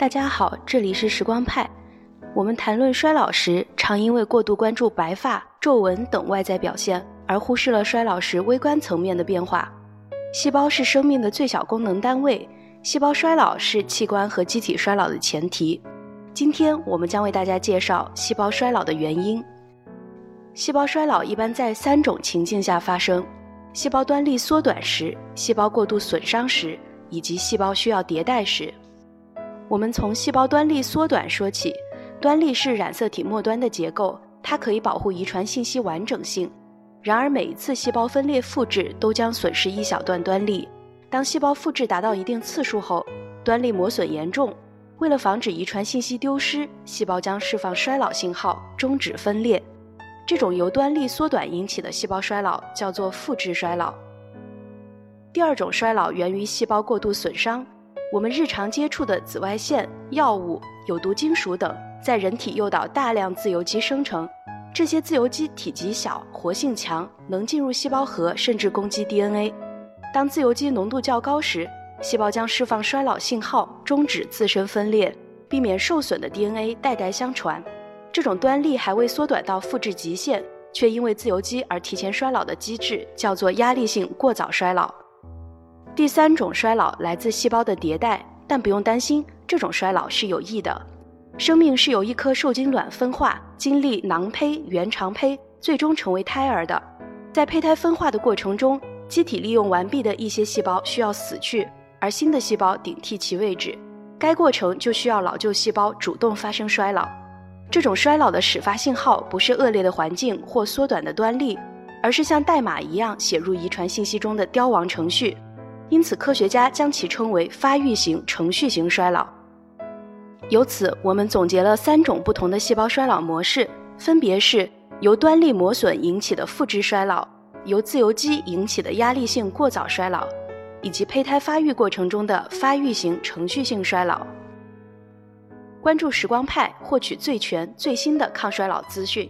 大家好，这里是时光派。我们谈论衰老时，常因为过度关注白发、皱纹等外在表现，而忽视了衰老时微观层面的变化。细胞是生命的最小功能单位，细胞衰老是器官和机体衰老的前提。今天我们将为大家介绍细胞衰老的原因。细胞衰老一般在三种情境下发生：细胞端粒缩短时、细胞过度损伤时，以及细胞需要迭代时。我们从细胞端粒缩短说起。端粒是染色体末端的结构，它可以保护遗传信息完整性。然而，每一次细胞分裂复制都将损失一小段端粒。当细胞复制达到一定次数后，端粒磨损严重。为了防止遗传信息丢失，细胞将释放衰老信号，终止分裂。这种由端粒缩短引起的细胞衰老叫做复制衰老。第二种衰老源于细胞过度损伤。我们日常接触的紫外线、药物、有毒金属等，在人体诱导大量自由基生成。这些自由基体积小、活性强，能进入细胞核，甚至攻击 DNA。当自由基浓度较高时，细胞将释放衰老信号，终止自身分裂，避免受损的 DNA 代代相传。这种端粒还未缩短到复制极限，却因为自由基而提前衰老的机制，叫做压力性过早衰老。第三种衰老来自细胞的迭代，但不用担心，这种衰老是有益的。生命是由一颗受精卵分化，经历囊胚、原肠胚，最终成为胎儿的。在胚胎分化的过程中，机体利用完毕的一些细胞需要死去，而新的细胞顶替其位置。该过程就需要老旧细胞主动发生衰老。这种衰老的始发信号不是恶劣的环境或缩短的端粒，而是像代码一样写入遗传信息中的凋亡程序。因此，科学家将其称为发育型程序型衰老。由此，我们总结了三种不同的细胞衰老模式，分别是由端粒磨损引起的复制衰老，由自由基引起的压力性过早衰老，以及胚胎发育过程中的发育型程序性衰老。关注时光派，获取最全最新的抗衰老资讯。